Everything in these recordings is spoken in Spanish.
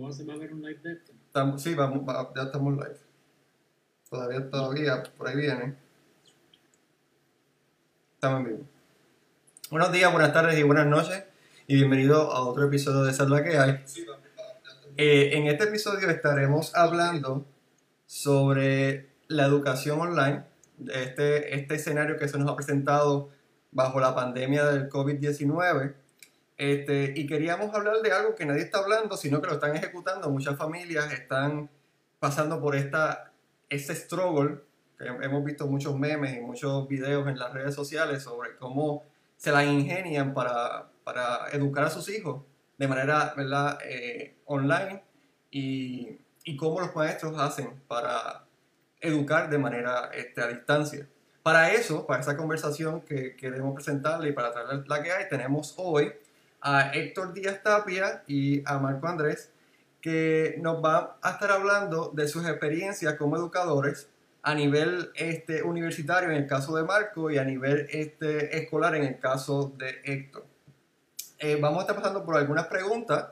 ¿Tú vas a ver un live de esto? Estamos- sí, vamos, va- ya estamos live. Todavía, todavía, por ahí viene. Estamos en vivo. Buenos días, buenas tardes y buenas noches. Y bienvenido a otro episodio de la que hay. Eh, en este episodio estaremos hablando sobre la educación online, este, este escenario que se nos ha presentado bajo la pandemia del COVID-19. Este, y queríamos hablar de algo que nadie está hablando, sino que lo están ejecutando. Muchas familias están pasando por esta, este struggle, que hemos visto muchos memes y muchos videos en las redes sociales sobre cómo se la ingenian para, para educar a sus hijos de manera ¿verdad? Eh, online y, y cómo los maestros hacen para educar de manera este, a distancia. Para eso, para esa conversación que queremos presentarle y para traer la que hay, tenemos hoy a Héctor Díaz Tapia y a Marco Andrés, que nos van a estar hablando de sus experiencias como educadores a nivel este, universitario en el caso de Marco y a nivel este, escolar en el caso de Héctor. Eh, vamos a estar pasando por algunas preguntas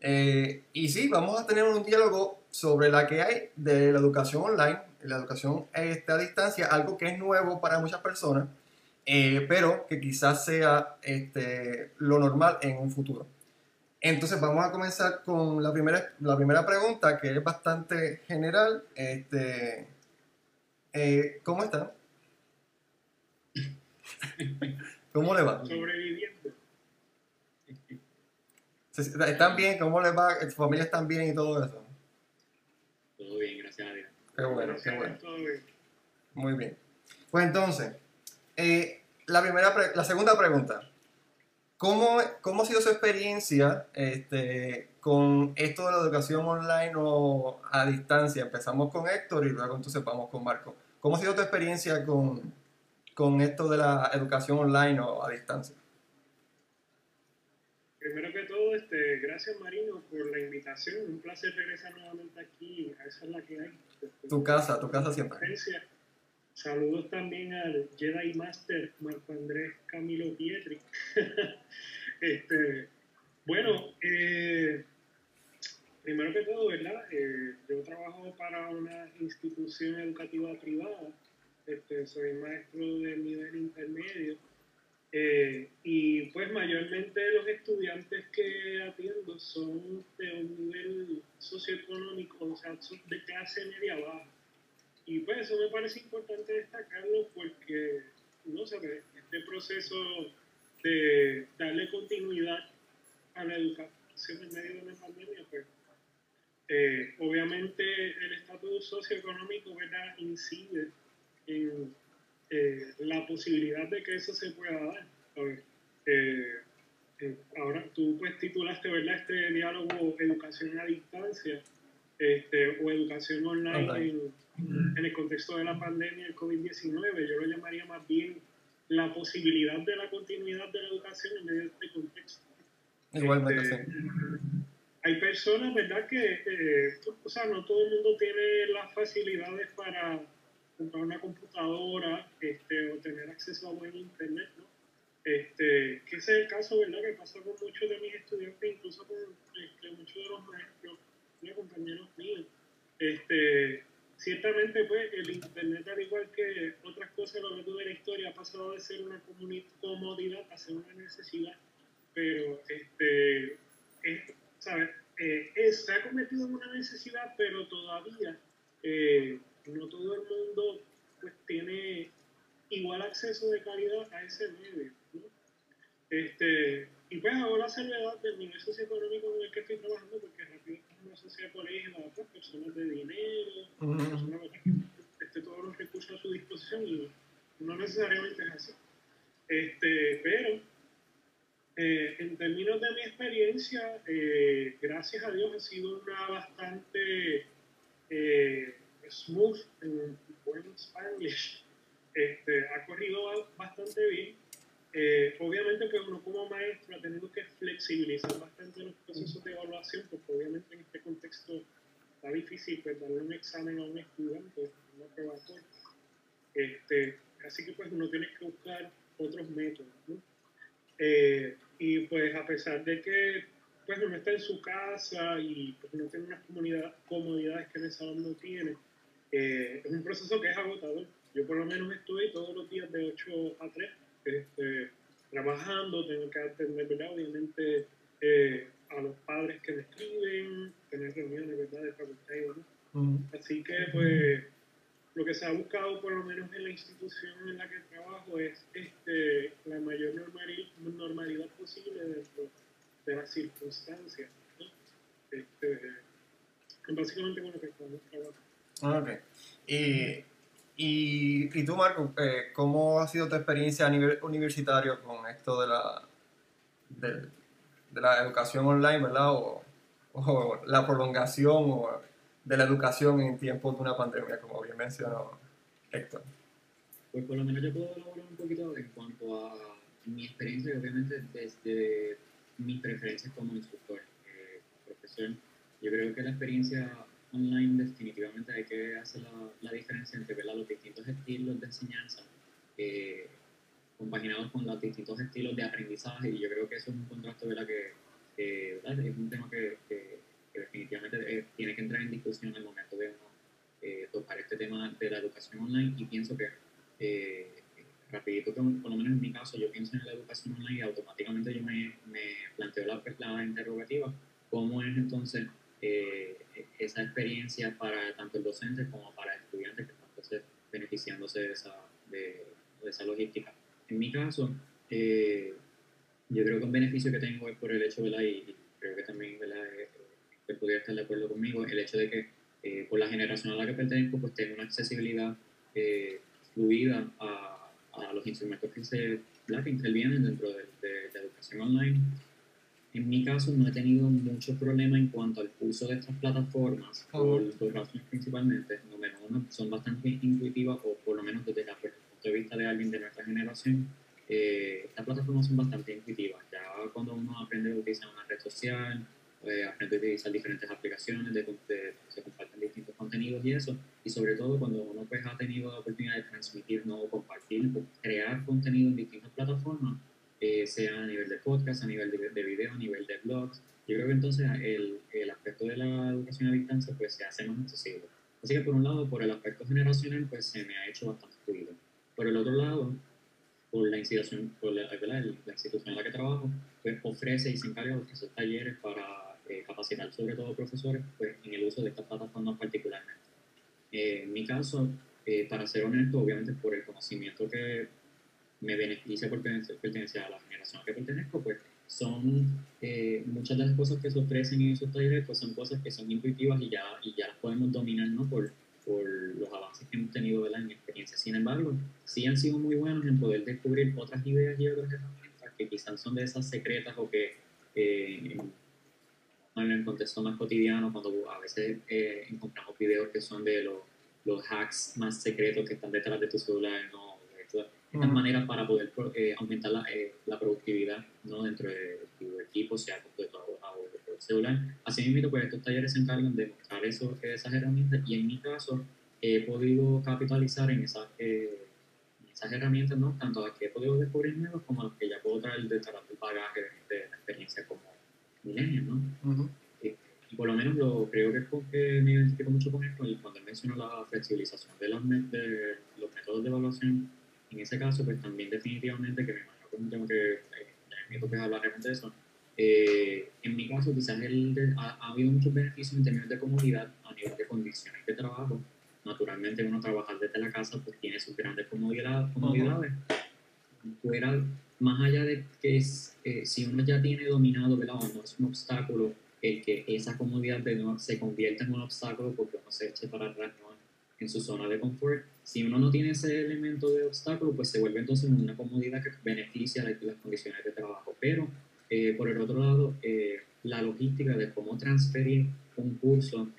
eh, y sí, vamos a tener un diálogo sobre la que hay de la educación online, la educación este, a distancia, algo que es nuevo para muchas personas, eh, pero que quizás sea este, lo normal en un futuro. Entonces vamos a comenzar con la primera, la primera pregunta, que es bastante general. Este, eh, ¿Cómo están? ¿Cómo le va? Sobreviviendo. ¿Se- ¿Están bien? ¿Cómo les va? ¿Su familia están bien y todo eso? Todo bien, gracias a Dios. Qué bueno, qué Gracias a bueno. Todo bien. Muy bien. Pues entonces, eh, la, primera la segunda pregunta. ¿Cómo, ¿Cómo ha sido su experiencia este, con esto de la educación online o a distancia? Empezamos con Héctor y luego entonces vamos con Marco. ¿Cómo ha sido tu experiencia con, con esto de la educación online o a distancia? Primero que todo, este, gracias Marino por la invitación. Un placer regresar nuevamente aquí. A esa es la que hay. Tu casa, tu casa siempre. Saludos también al Jedi Master Marco Andrés Camilo Pietri. este, bueno, eh, primero que todo, ¿verdad? Eh, yo trabajo para una institución educativa privada. Este, soy maestro de nivel intermedio. Eh, y pues mayormente los estudiantes que atiendo son de un nivel socioeconómico, o sea, son de clase media baja. Y pues eso me parece importante destacarlo porque, no sé, este proceso de darle continuidad a la educación en medio de una pandemia, pues eh, obviamente el estatus socioeconómico ¿verdad? incide en eh, la posibilidad de que eso se pueda dar. ¿sabes? Eh, eh, ahora tú pues titulaste ¿verdad? este diálogo educación a distancia este, o educación online Online. en, en el contexto de la pandemia del COVID-19. Yo lo llamaría más bien la posibilidad de la continuidad de la educación en medio de este contexto. Igualmente, Este, hay personas, ¿verdad? Que, eh, o sea, no todo el mundo tiene las facilidades para comprar una computadora este, o tener acceso a buen internet, ¿no? Este, que ese es el caso, ¿verdad? Que pasa con muchos de mis estudiantes, incluso con este, muchos de los maestros, compañeros míos. Este, ciertamente, pues, el internet, al igual que otras cosas a lo largo de la historia, ha pasado de ser una comodidad a ser una necesidad, pero este, es, ¿sabes? Eh, es- se ha convertido en una necesidad, pero todavía eh, no todo el mundo pues, tiene igual acceso de calidad a ese medio. ¿no? Este, y pues ahora la salvedad del nivel socioeconómico en el que estoy trabajando, porque rápido es una sociedad colegiada, pues, personas de dinero, personas que esté todos los recursos a su disposición y no necesariamente es así. Este, pero eh, en términos de mi experiencia, eh, gracias a Dios ha sido una bastante eh, smooth en buen Spanish. Este, ha corrido ba- bastante bien. Eh, obviamente, pues uno como maestro ha tenido que flexibilizar bastante los procesos de evaluación, porque obviamente en este contexto está difícil pues, darle un examen a un estudiante, una prueba corta. Este, así que pues uno tiene que buscar otros métodos. Eh, y pues a pesar de que pues uno está en su casa y pues, no tiene unas comodidades que en esa no tiene, eh, es un proceso que es agotador. Yo por lo menos estoy todos los días de 8 a 3 este, trabajando, tengo que atender, ¿verdad? Obviamente eh, a los padres que me escriben, tener reuniones, ¿verdad? De facultad y demás. Así que pues lo que se ha buscado por lo menos en la institución en la que trabajo es este, la mayor normalidad posible dentro de las circunstancias. ¿no? Este, básicamente con lo que estamos trabajando. Ok. Y, y tú, Marco, eh, ¿cómo ha sido tu experiencia a nivel universitario con esto de la, de, de la educación online, ¿verdad? O, o la prolongación o de la educación en tiempos de una pandemia, como bien mencionó Héctor? Pues por lo menos yo puedo elaborar un poquito en cuanto a mi experiencia y obviamente desde mis preferencias como instructor, eh, profesor. Yo creo que la experiencia online definitivamente hay que hacer la, la diferencia entre los distintos estilos de enseñanza eh, compaginados con los distintos estilos de aprendizaje y yo creo que eso es un contraste ¿verdad? Que, es un tema que definitivamente eh, tiene que entrar en discusión el momento de eh, tocar este tema de la educación online y pienso que eh, rapidito, por lo menos en mi caso, yo pienso en la educación online y automáticamente yo me, me planteo la, la interrogativa, ¿cómo es entonces eh, esa experiencia para tanto el docente como para el estudiante que están beneficiándose de esa, de, esa logística? En mi caso, yo creo que un beneficio que tengo es por el hecho, de la Y creo que también, ¿verdad? que podría estar de acuerdo conmigo, el hecho de que eh, por la generación a la que pertenezco, pues tengo una accesibilidad eh, fluida a, a, los instrumentos que, se, que intervienen dentro de, la educación online. En mi caso no he tenido mucho problema en cuanto al uso de estas plataformas, por dos razones principalmente. Número uno, son bastante intuitivas, o por lo menos desde el punto de vista de alguien de nuestra generación, eh, estas plataformas son bastante intuitivas. Ya cuando uno aprende a utilizar una red social, eh, aprende a utilizar diferentes aplicaciones, de, se comparten distintos contenidos y eso. Y sobre todo cuando uno pues, ha tenido la oportunidad de transmitir, no compartir, crear contenido en distintas plataformas, eh, sea a nivel de podcast, a nivel de, de, video, a nivel de blogs. Yo creo que entonces el, el aspecto de la educación a distancia pues, se hace más accesible. Así que por un lado, por el aspecto generacional, pues se me ha hecho bastante fluido. Por el otro lado, por la institución, por la, la, institución en la que trabajo, pues ofrece y se encarga de ofrecer talleres para eh, capacitar sobre todo profesores pues, en el uso de estas plataformas particularmente. Eh, en mi caso, eh, para ser honesto, obviamente por el conocimiento que me beneficia por pertenecer, a la generación a que pertenezco, pues son muchas de las cosas que se ofrecen en esos talleres, pues son cosas que son intuitivas y ya, y ya las podemos dominar ¿no? por, por los avances que hemos tenido de la experiencia. Sin embargo, sí han sido muy buenos en poder descubrir otras ideas y otras herramientas que quizás son de esas secretas o que en el contexto más cotidiano, cuando a veces eh, encontramos videos que son de los, los hacks más secretos que están detrás de tu celular, ¿no? Estas maneras para poder eh, aumentar la, eh, la, productividad ¿no? dentro de tu equipo, sea con tu o tu celular. Así mismo, pues estos talleres se encargan de mostrar eso, esas herramientas y en mi caso he podido capitalizar en esas, esas herramientas, ¿no? tanto las que he podido descubrir nuevas como las que ya puedo traer detrás del bagaje de, de la experiencia como milenios, ¿no? y por lo menos lo creo que es porque me identifico mucho con esto cuando menciono la flexibilización de los, de los métodos de evaluación, en ese caso, pues también definitivamente, que me imagino que tengo que, eh, toca hablar realmente de eso, eh, en mi caso quizás el ha, ha, habido muchos beneficios en términos de comodidad a nivel de condiciones de trabajo. Naturalmente uno trabajar desde la casa pues tiene sus grandes comodidades. comodidades. Fuera más allá de que es, eh, si uno ya tiene dominado, ¿verdad? no es un obstáculo el que esa comodidad de no se convierta en un obstáculo porque uno se eche para atrás en su zona de confort. Si uno no tiene ese elemento de obstáculo, pues se vuelve entonces una comodidad que beneficia las condiciones de trabajo. Pero, eh, por el otro lado, eh, la logística de cómo transferir un curso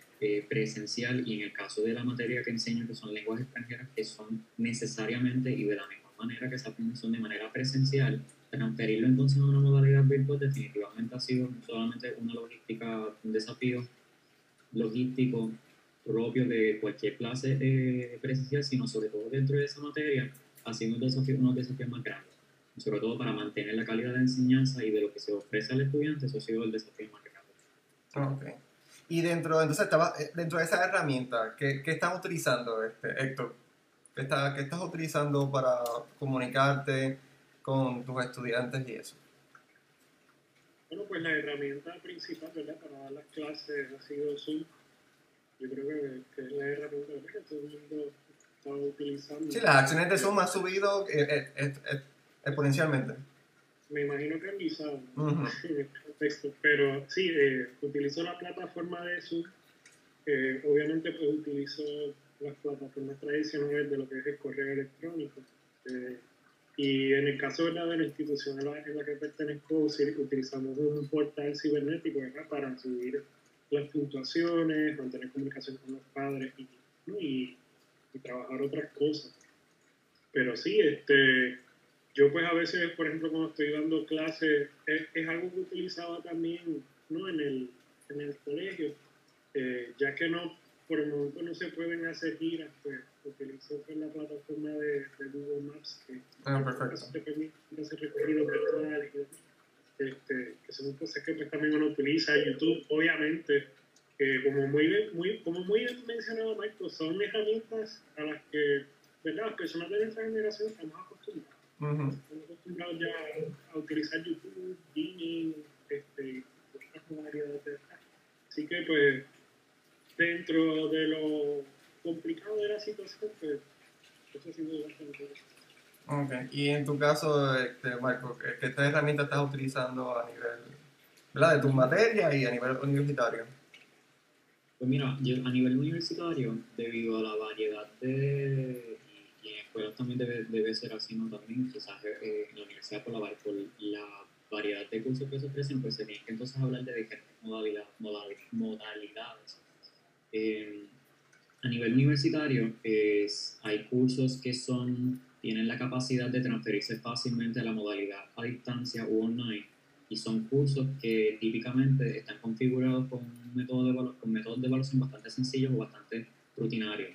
presencial y en el caso de la materia que enseño, que son lenguas extranjeras, que son necesariamente y de la misma manera que se son de manera presencial, transferirlo entonces a una modalidad virtual definitivamente ha sido solamente una logística, un desafío logístico propio de cualquier clase presencial, sino sobre todo dentro de esa materia, ha sido un desafío, uno de los desafíos más grandes. sobre todo para mantener la calidad de enseñanza y de lo que se ofrece al estudiante, eso ha sido el desafío más grande. Ok. Y dentro, entonces, estaba, eh, dentro de esa herramienta, ¿qué, qué están utilizando, este, Héctor? ¿Qué, está, ¿Qué estás utilizando para comunicarte con tus estudiantes y eso? Bueno, pues la herramienta principal, ¿verdad? Para dar las clases ha sido Zoom. Yo creo que, que es la herramienta que todo el mundo está utilizando. Sí, las acciones de Zoom han subido eh, eh, eh, exponencialmente. Me imagino que han guisado en el contexto, pero sí, eh, utilizo la plataforma de Zoom. Obviamente, pues utilizo las plataformas tradicionales de lo que es el correo electrónico. Y en el caso ¿verdad? de la institución en la, en la que pertenezco, utilizamos un portal cibernético ¿verdad? para subir las puntuaciones, mantener comunicación con los padres y, ¿no? y, y trabajar otras cosas. Pero sí, este, yo pues a veces, por ejemplo, cuando estoy dando clases, es, es algo que utilizaba también ¿no? en, el, en el colegio, eh, ya que no, por el momento no se pueden hacer giras, pues utilizo pues, la plataforma de, de Google Maps, que Ah, perfecto. te permite hacer recorridos virtuales y demás. Este, que son cosas que pues, también uno utiliza. YouTube, obviamente, eh, como, muy, bien- muy, como muy bien mencionado Marco, son herramientas a las que ¿verdad? las personas de nuestra generación estamos acostumbrados. Estamos acostumbrados ya a utilizar YouTube, Gaming, este, otras modalidades de Así que, pues, dentro de lo complicado de la situación, pues, eso ha sido bastante. Ok. Y en tu caso, este, Marco, ¿qué, qué herramienta estás utilizando a nivel ¿verdad? de tus materias y a nivel universitario? Pues mira, yo a nivel universitario, debido a la variedad de, y, en escuelas también debe, debe ser así, ¿no? También, quizás eh, en la universidad por la, por la variedad de cursos que se ofrecen, pues se tiene que entonces hablar de diferentes modalidad, modali- modalidades. Eh, a nivel universitario, es, hay cursos que son, tienen la capacidad de transferirse fácilmente a la modalidad a distancia u online y son cursos que típicamente están configurados con, un método de con métodos de evaluación bastante sencillos o bastante rutinarios.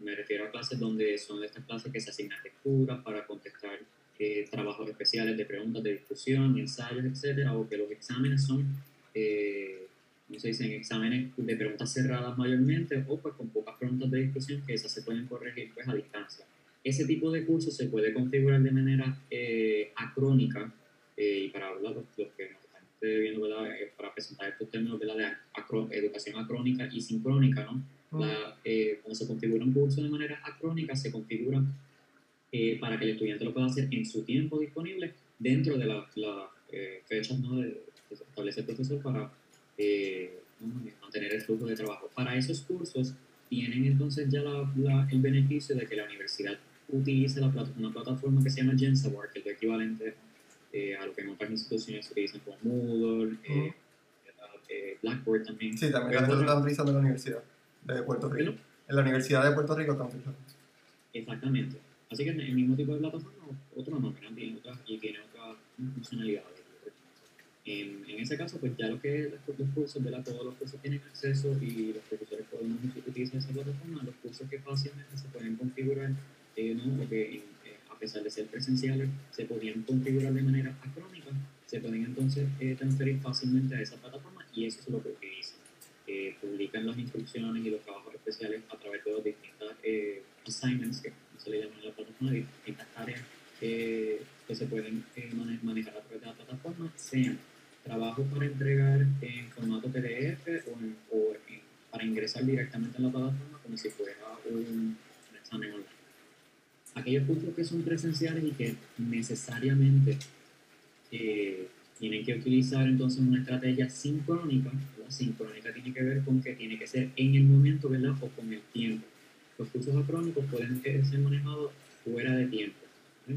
Me refiero a clases donde son estas clases que se asignan lecturas para contestar eh, trabajos especiales de preguntas de discusión, ensayos, etcétera, o que los exámenes son, eh, ¿cómo se dicen? Exámenes de preguntas cerradas mayormente o pues con pocas preguntas de discusión que esas se pueden corregir pues a distancia. Ese tipo de cursos se puede configurar de manera eh, acrónica eh, y para hablar los, los que nos están viendo, ¿verdad? Eh, para presentar estos términos ¿verdad? de acro- educación acrónica y sincrónica, ¿no? La, eh, cuando se configura un curso de manera acrónica, se configura eh, para que el estudiante lo pueda hacer en su tiempo disponible dentro de las la, eh, fechas ¿no? de, que establece el profesor para mantener el flujo de trabajo. Para esos cursos tienen entonces ya la- la- el beneficio de que la universidad utilice la plat- una plataforma que se llama Jensaware, que es lo equivalente eh, a lo que en otras instituciones utilizan como Moodle, eh, eh, Blackboard también. Sí, también otra- están utilizando en la Universidad de Puerto Rico. ¿Perdón? En la Universidad de Puerto Rico están utilizando. Exactamente. Así que el mismo tipo de plataforma, otro ¿no? tiene otras, y tiene otras funcionalidades. En, en ese caso, pues ya lo que los, los cursos, ¿verdad? todos los cursos tienen acceso y los profesores podemos utilizar esa plataforma. Los cursos que fácilmente se pueden configurar, ¿no? o que eh, a pesar de ser presenciales, se podían configurar de manera acrónica, se pueden entonces eh, transferir fácilmente a esa plataforma y eso es lo que utilizan. Eh, publican las instrucciones y los trabajos especiales a través de los distintas eh, assignments, que se le llaman en la plataforma, distintas tareas eh, que se pueden eh, mane- manejar a través de la plataforma, sean trabajos para entregar en formato PDF o, en- o en- para ingresar directamente en la plataforma como si fuera un examen online. Aquellos cursos que son presenciales y que necesariamente eh, tienen que utilizar entonces una estrategia sincrónica. La sincrónica tiene que ver con que tiene que ser en el momento, ¿verdad? O con el tiempo. Los cursos acrónicos pueden ser manejados fuera de tiempo. Eh,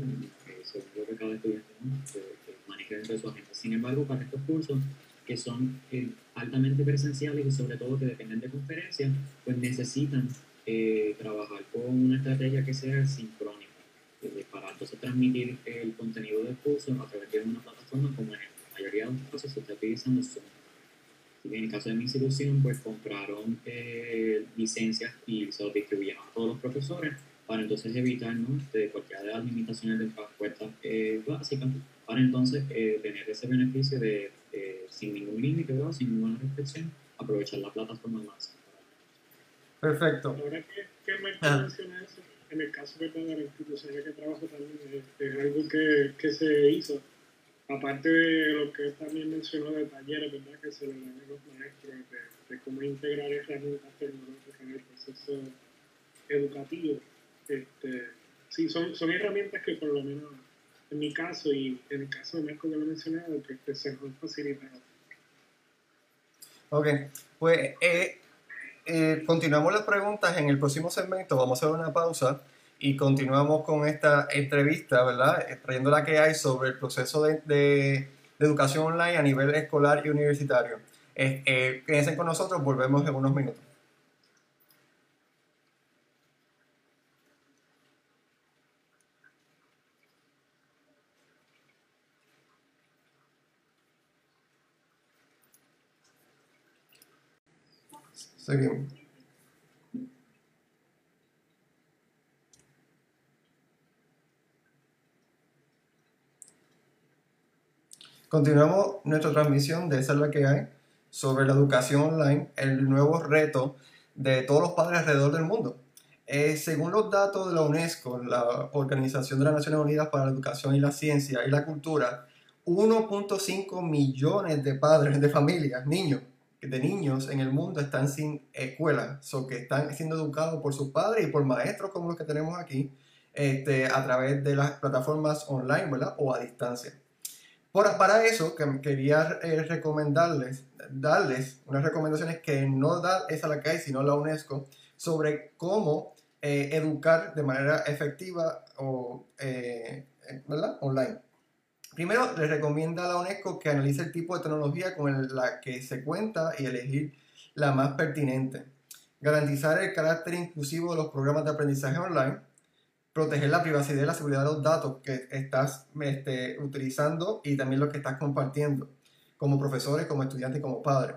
según lo que cada estudiante ¿no? que, que maneje dentro de su agenda. Sin embargo, para estos cursos que son eh, altamente presenciales y sobre todo que dependen de conferencias, pues necesitan eh, trabajar con una estrategia que sea sincrónica eh, para entonces transmitir el contenido del curso a través de una plataforma como en la mayoría de los casos se está utilizando Zoom. En el caso de mi institución, pues compraron eh, licencias y se los distribuyeron a todos los profesores para entonces evitar ¿no? de cualquiera de las limitaciones de respuestas eh, básicas, para entonces eh, tener ese beneficio de, sin ningún límite, sin ninguna restricción, aprovechar la plataforma más. Perfecto. Ahora que, que me ah. menciona eso, en el caso de la institución en que trabajo también es, algo que, que, se hizo, aparte de lo que también mencionó de talleres, ¿verdad? Que se le dan a los maestros de, de cómo integrar herramientas tecnológicas en el proceso educativo. Este, sí, son, son herramientas que por lo menos en mi caso y en el caso de Marco que lo he mencionado, que se han facilitado. Ok, pues eh, eh, continuamos las preguntas en el próximo segmento. Vamos a hacer una pausa y continuamos con esta entrevista, ¿verdad? Eh, trayendo la que hay sobre el proceso de, educación online a nivel escolar y universitario. Eh, quédense con nosotros, volvemos en unos minutos. Seguimos. Continuamos nuestra transmisión de Esa que hay sobre la educación online, el nuevo reto de todos los padres alrededor del mundo. Eh, según los datos de la UNESCO, la Organización de las Naciones Unidas para la Educación y la Ciencia y la Cultura, 1.5 millones de padres de familias, niños, de niños en el mundo están sin escuela, o que están siendo educados por sus padres y por maestros como los que tenemos aquí, este, a través de las plataformas online, ¿verdad? O a distancia. Por, para eso, que quería eh, recomendarles, darles unas recomendaciones que no da esa la hay, sino la UNESCO, sobre cómo eh, educar de manera efectiva o, eh, ¿verdad? Online. Primero, le recomienda a la UNESCO que analice el tipo de tecnología con la que se cuenta y elegir la más pertinente. Garantizar el carácter inclusivo de los programas de aprendizaje online. Proteger la privacidad y la seguridad de los datos que estás este, utilizando y también los que estás compartiendo como profesores, como estudiantes y como padres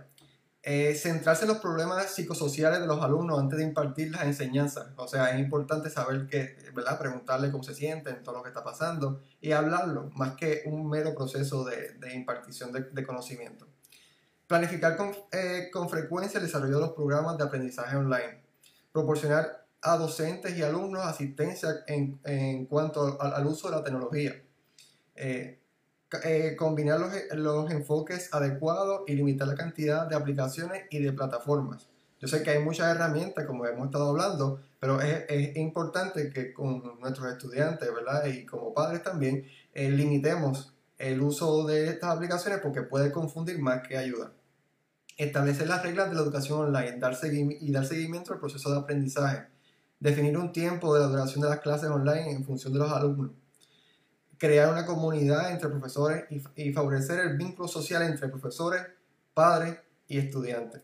eh, centrarse en los problemas psicosociales de los alumnos antes de impartir las enseñanzas. O sea, es importante saber que, ¿verdad? Preguntarle cómo se sienten, todo lo que está pasando y hablarlo, más que un mero proceso de, impartición de, conocimiento. Planificar con, eh, con, frecuencia el desarrollo de los programas de aprendizaje online. Proporcionar a docentes y alumnos asistencia en, en cuanto al, al, uso de la tecnología. Eh, eh, combinar los, los, enfoques adecuados y limitar la cantidad de aplicaciones y de plataformas. Yo sé que hay muchas herramientas, como hemos estado hablando, pero es, es importante que con nuestros estudiantes, ¿verdad? Y como padres también, eh, limitemos el uso de estas aplicaciones porque puede confundir más que ayudar. Establecer las reglas de la educación online dar y dar seguimiento al proceso de aprendizaje. Definir un tiempo de la duración de las clases online en función de los alumnos crear una comunidad entre profesores y, favorecer el vínculo social entre profesores, padres y estudiantes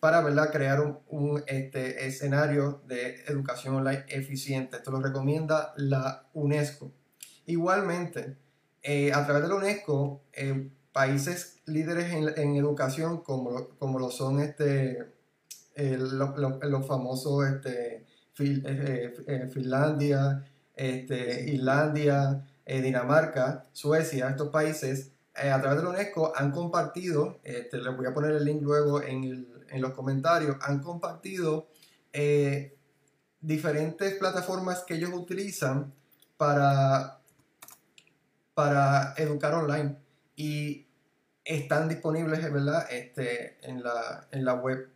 para ¿verdad? crear un, este, escenario de educación online eficiente. Esto lo recomienda la UNESCO. Igualmente, eh, a través de la UNESCO, eh, países líderes en, educación como, como lo son este, los famosos este, eh, Finlandia, este, Islandia, eh, Dinamarca, Suecia, estos países, eh, a través de la UNESCO han compartido, este, les voy a poner el link luego en, los comentarios, han compartido eh, diferentes plataformas que ellos utilizan para, para educar online y están disponibles ¿verdad? Este, en, la, en la web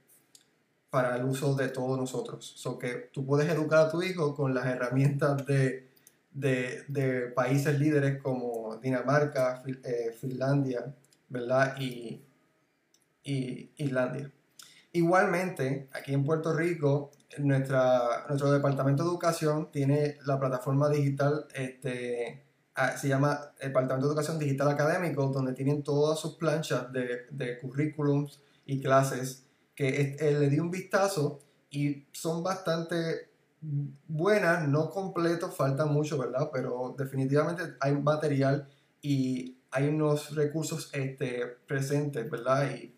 para el uso de todos nosotros. So que tú puedes educar a tu hijo con las herramientas de de, países líderes como Dinamarca, eh, Finlandia, ¿verdad? Y, y, Islandia. Igualmente, aquí en Puerto Rico, nuestra, nuestro Departamento de Educación tiene la plataforma digital, este, ah, se llama Departamento de Educación Digital Académico, donde tienen todas sus planchas de, de currículums y clases, que eh, le di un vistazo y son bastante buenas, no completo, falta mucho, ¿verdad? Pero definitivamente hay material y hay unos recursos este, presentes, ¿verdad? Y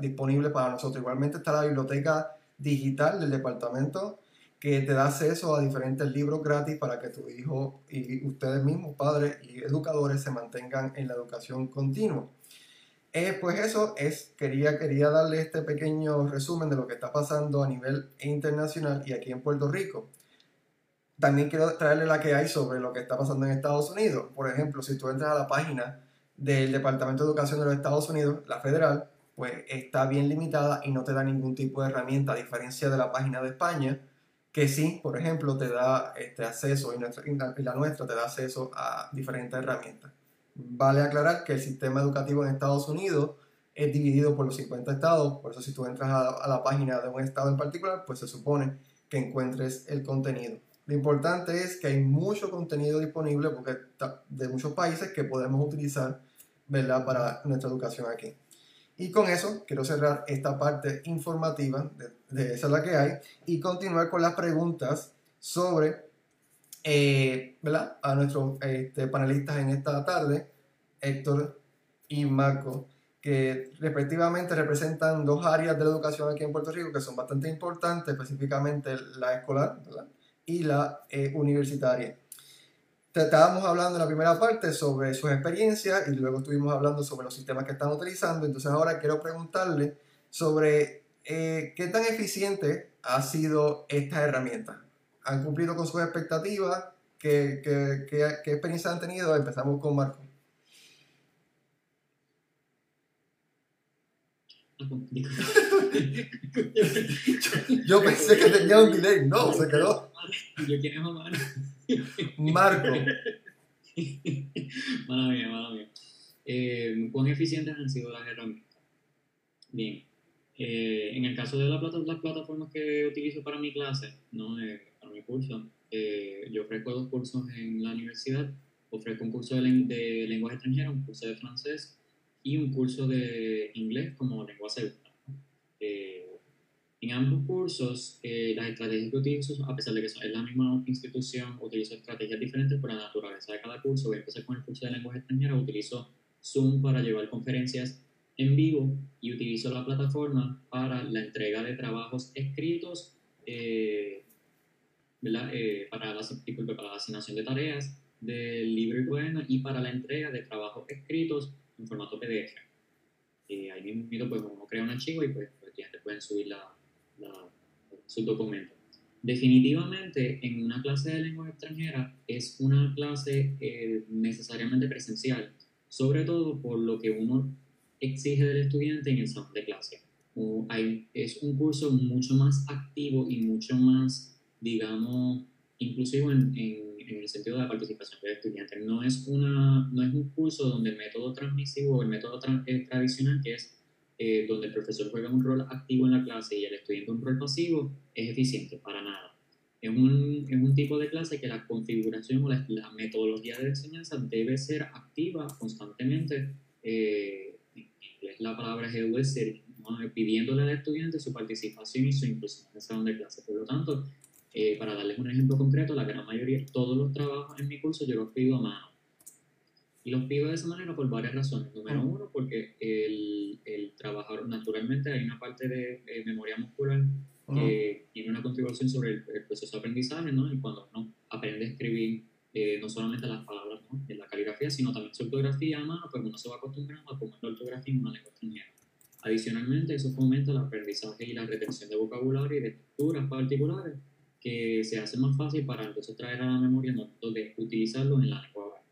disponibles para nosotros. Igualmente está la biblioteca digital del departamento que te da acceso a diferentes libros gratis para que tu hijo y ustedes mismos, padres y educadores, se mantengan en la educación continua. Eh, pues eso es, quería, quería darle este pequeño resumen de lo que está pasando a nivel internacional y aquí en Puerto Rico. También quiero traerle la que hay sobre lo que está pasando en Estados Unidos. Por ejemplo, si tú entras a la página del Departamento de Educación de los Estados Unidos, la federal, pues está bien limitada y no te da ningún tipo de herramienta, a diferencia de la página de España, que sí, por ejemplo, te da este acceso y, nuestra, y la nuestra te da acceso a diferentes herramientas. Vale aclarar que el sistema educativo en Estados Unidos es dividido por los 50 estados, por eso si tú entras a, la página de un estado en particular, pues se supone que encuentres el contenido. Lo importante es que hay mucho contenido disponible porque de muchos países que podemos utilizar ¿verdad? para nuestra educación aquí. Y con eso quiero cerrar esta parte informativa de, esa la que hay y continuar con las preguntas sobre eh, ¿verdad? a nuestros este, panelistas en esta tarde, Héctor y Marco, que respectivamente representan dos áreas de la educación aquí en Puerto Rico que son bastante importantes, específicamente la escolar y la eh, universitaria. Estábamos hablando en la primera parte sobre sus experiencias y luego estuvimos hablando sobre los sistemas que están utilizando. Entonces ahora quiero preguntarle sobre eh, qué tan eficiente ha sido esta herramienta han cumplido con sus expectativas, qué experiencia han tenido. Empezamos con Marco. Yo, pensé que tenía un delay, no, se quedó. Yo quiero mamá. Marco. Mala mía, mala mía. Eh, ¿Cuán eficientes han sido las herramientas? Bien. Eh, en el caso de la plata, las plataformas que utilizo para mi clase, ¿no? Eh, para mi curso, eh, yo ofrezco dos cursos en la universidad. Ofrezco un curso de, de lenguaje extranjero, un curso de francés y un curso de inglés como lengua segunda. en ambos cursos, las estrategias que utilizo, a pesar de que es la misma institución, utilizo estrategias diferentes por la naturaleza de cada curso. Voy a empezar con el curso de lenguaje extranjero, utilizo Zoom para llevar conferencias en vivo y utilizo la plataforma para la entrega de trabajos escritos, eh, eh, para, la, para, la, asignación de tareas del libro y poema y para la entrega de trabajos escritos en formato PDF. Eh, ahí mismo pues, uno crea un archivo y pues, los estudiantes pueden subir la, documentos. Definitivamente, en una clase de lengua extranjera es una clase necesariamente presencial, sobre todo por lo que uno exige del estudiante en el salón de clase. hay, es un curso mucho más activo y mucho más, digamos, inclusivo en, en, el sentido de la participación del estudiante. No es, una, no es un curso donde el método transmisivo o el método eh, tradicional, que es eh, donde el profesor juega un rol activo en la clase y el estudiante un rol pasivo, es eficiente, para nada. Es un, es un tipo de clase que la configuración o la, metodología de enseñanza debe ser activa constantemente. Eh, la palabra es ser, pidiéndole al estudiante su participación y su inclusión en el salón de clase. Por lo tanto, eh, para darles un ejemplo concreto, la gran mayoría, todos los trabajos en mi curso yo los pido a mano. Y los pido de esa manera por varias razones. Número uno, porque el, el trabajador, naturalmente, hay una parte de memoria muscular que tiene una contribución sobre el, proceso de aprendizaje, ¿no? Y cuando uno aprende a escribir eh, no solamente las palabras ¿no? en la caligrafía, sino también su ortografía a mano, pues uno se va acostumbrando a cómo es la ortografía en una lengua extranjera. Adicionalmente, eso fomenta el aprendizaje y la retención de vocabulario y de estructuras particulares que se hace más fácil para entonces traer a la memoria no de utilizarlo en la lengua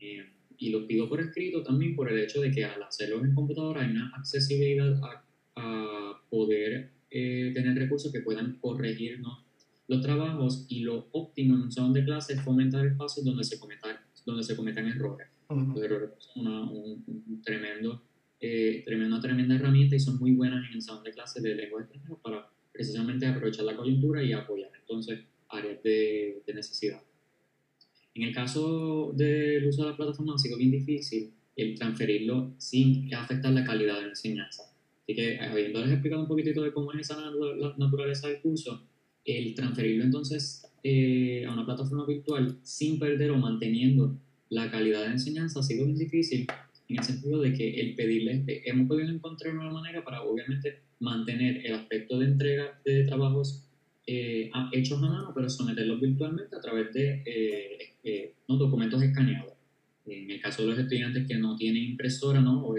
eh, y lo pido por escrito también por el hecho de que al hacerlo en computadora hay una accesibilidad a, a poder eh, tener recursos que puedan corregir ¿no? los trabajos y lo óptimo en un salón de clase es fomentar espacios donde se cometan, donde se cometan errores. Los errores son una, un, tremendo, eh, tremenda, tremenda herramienta y son muy buenas en el salón de clase de lengua extranjera para precisamente aprovechar la coyuntura y apoyar entonces áreas de, de necesidad. En el caso del uso de la plataforma ha sido bien difícil el transferirlo sin afectar la calidad de la enseñanza. Así que, habiéndoles explicado un poquitito de cómo es esa naturaleza del curso, el transferirlo entonces eh, a una plataforma virtual sin perder o manteniendo la calidad de enseñanza ha sido muy difícil en el sentido de que el pedirle, hemos podido encontrar una manera para obviamente mantener el aspecto de entrega de trabajos eh, hechos a mano, pero someterlos virtualmente a través de eh, documentos escaneados. En el caso de los estudiantes que no tienen impresora ¿no? o, o,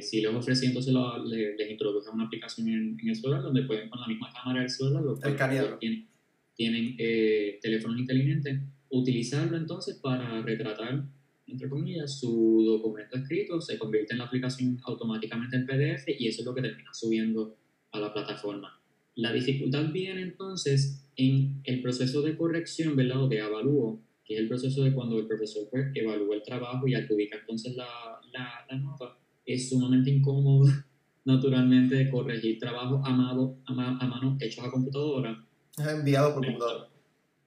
si les ofrecen, entonces les, les introduce una aplicación en, el celular donde pueden con la misma cámara del celular, los tienen, tienen teléfonos inteligentes, utilizarlo entonces para retratar entre comillas, su documento escrito se convierte en la aplicación automáticamente en PDF y eso es lo que termina subiendo a la plataforma. La dificultad viene entonces en el proceso de corrección, ¿verdad? O de avalúo, que es el proceso de cuando el profesor pues, evalúa el trabajo y adjudica entonces la, la, nota. Es sumamente incómodo, naturalmente, corregir trabajo amado, a, a mano hechos a computadora. Enviado por computadora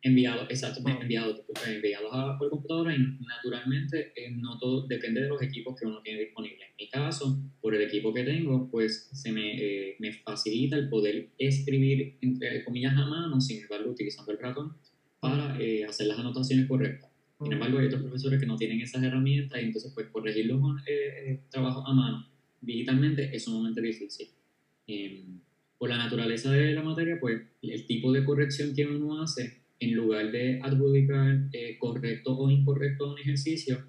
enviados, exacto, enviados, enviados por computadora y naturalmente eh, no todo depende de los equipos que uno tiene disponible. En mi caso, por el equipo que tengo, pues se me, eh, me facilita el poder escribir, entre comillas, a mano, sin embargo, utilizando el ratón para eh, hacer las anotaciones correctas. Sin embargo, hay otros profesores que no tienen esas herramientas y entonces pues corregir los trabajos a mano digitalmente es sumamente difícil. Em, por la naturaleza de la materia, pues el tipo de corrección que uno hace en lugar de adjudicar eh, correcto o incorrecto un ejercicio,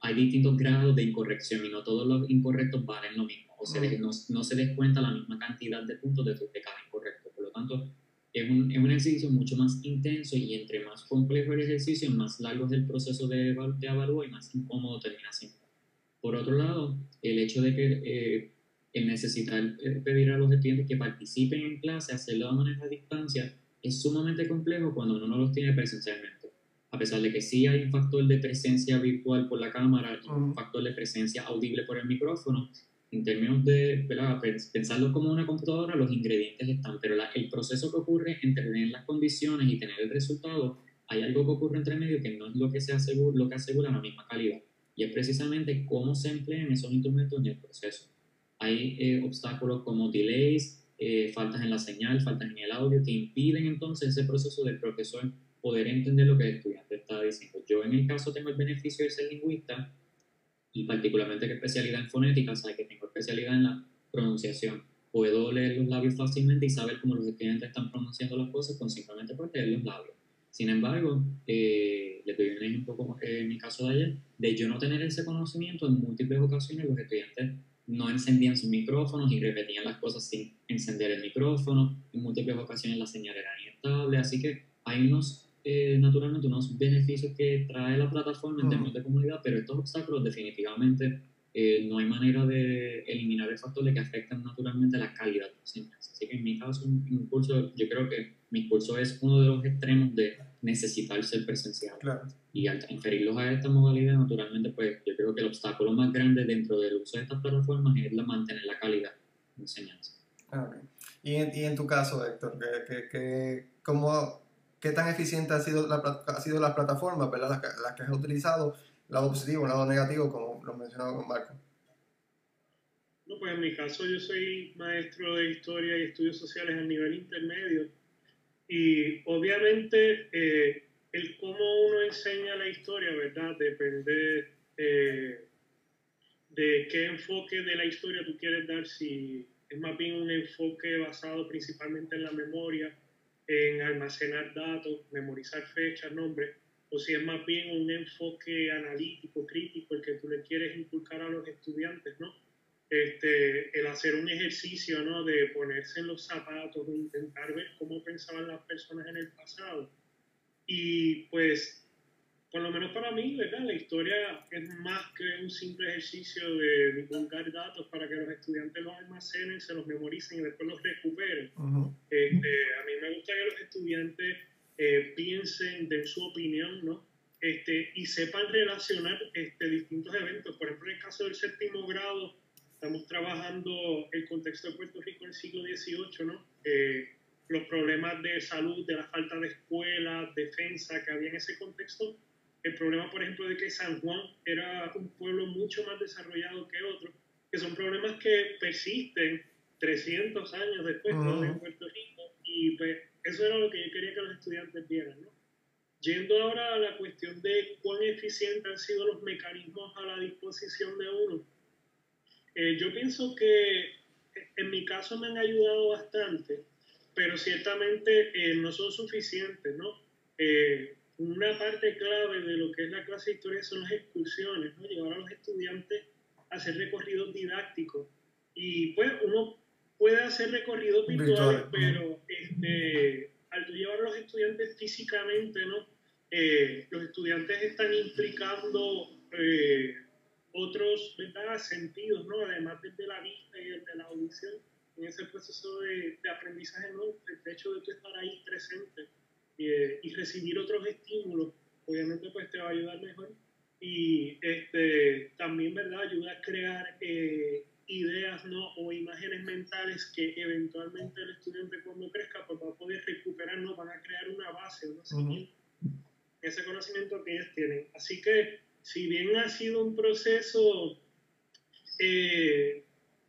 hay distintos grados de incorrección y no todos los incorrectos valen lo mismo. O sea, no, no, se descuenta la misma cantidad de puntos de, de cada incorrecto. Por lo tanto, es un, es un, ejercicio mucho más intenso y entre más complejo el ejercicio, más largo es el proceso de, de evaluar y más incómodo termina siendo. Por otro lado, el hecho de que eh, el necesitar eh, pedir a los estudiantes que participen en clase, hacerlo de manera a distancia, es sumamente complejo cuando uno no los tiene presencialmente. A pesar de que sí hay un factor de presencia virtual por la cámara y un factor de presencia audible por el micrófono, en términos de pensarlo como una computadora, los ingredientes están, pero el proceso que ocurre entre tener las condiciones y tener el resultado, hay algo que ocurre entre medio que no es lo que, se asegura, lo que asegura la misma calidad. Y es precisamente cómo se emplean esos instrumentos en el proceso. Hay eh, obstáculos como delays, eh, faltas en la señal, faltas en el audio, que impiden entonces ese proceso del profesor poder entender lo que el estudiante está diciendo. Yo en el caso tengo el beneficio de ser lingüista y particularmente que especialidad en fonética, o que tengo especialidad en la pronunciación. Puedo leer los labios fácilmente y saber cómo los estudiantes están pronunciando las cosas con simplemente por leer los labios. Sin embargo, eh, les doy un ejemplo como en mi caso de ayer, de yo no tener ese conocimiento, en múltiples ocasiones los estudiantes no encendían sus micrófonos y repetían las cosas sin encender el micrófono. En múltiples ocasiones la señal era inestable, así que hay unos, eh, naturalmente, unos beneficios que trae la plataforma en términos de comunidad, pero estos obstáculos definitivamente eh, no hay manera de eliminar el factor de que afectan naturalmente la calidad de la enseñanza. Así que en mi caso, un curso, yo creo que mi curso es uno de los extremos de necesitar ser presencial. Y al transferirlos a esta modalidad, naturalmente, pues yo creo que el obstáculo más grande dentro del uso de estas plataformas es la mantener la calidad de enseñanza. Ah, ¿Y, en, y en tu caso, Héctor, ¿qué, qué, cómo, ¿qué tan eficiente ha sido, la, ha sido las plataformas, ¿verdad? Las, las que has utilizado, lado positivo, lado negativo, como lo mencionaba con Marco? No, pues en mi caso yo soy maestro de historia y estudios sociales a nivel intermedio y obviamente eh, el cómo uno enseña la historia, ¿verdad? Depende eh, de qué enfoque de la historia tú quieres dar, si es más bien un enfoque basado principalmente en la memoria, en almacenar datos, memorizar fechas, nombres, o si es más bien un enfoque analítico, crítico, el que tú le quieres inculcar a los estudiantes, ¿no? este, el hacer un ejercicio, ¿no? De ponerse en los zapatos, de intentar ver cómo pensaban las personas en el pasado. Y pues, por lo menos para mí, ¿verdad? La historia es más que un simple ejercicio de divulgar datos para que los estudiantes los almacenen, se los memoricen y después los recuperen. este, a mí me gusta que los estudiantes eh, piensen, de su opinión, ¿no? Este, y sepan relacionar este, distintos eventos. Por ejemplo, en el caso del séptimo grado, estamos trabajando el contexto de Puerto Rico en el siglo XVIII, ¿no? Eh, los problemas de salud, de la falta de escuelas, defensa que había en ese contexto. El problema, por ejemplo, de que San Juan era un pueblo mucho más desarrollado que otros, que son problemas que persisten 300 años después de Puerto Rico. Y pues eso era lo que yo quería que los estudiantes vieran, ¿no? Yendo ahora a la cuestión de cuán eficientes han sido los mecanismos a la disposición de uno, eh, yo pienso que en mi caso me han ayudado bastante pero ciertamente eh, no son suficientes, ¿no? Eh, una parte clave de lo que es la clase de historia son las excursiones. Llevar a los estudiantes a hacer recorridos didácticos. Y pues uno puede hacer recorridos virtuales, pero este, al llevar a los estudiantes físicamente, ¿no? Eh, los estudiantes están implicando eh, otros ¿verdad? sentidos, ¿no? además de la vista y de la audición, en ese proceso de, aprendizaje, ¿no? el hecho de tú estar ahí presente eh, y recibir otros estímulos, obviamente pues te va a ayudar mejor. Y este, también ¿verdad? ayuda a crear ideas ¿no? o imágenes mentales que eventualmente el estudiante cuando crezca pues, va a poder recuperar, ¿no? van a crear una base, ¿no? ese conocimiento que ellos tienen. Así que, si bien ha sido un proceso eh,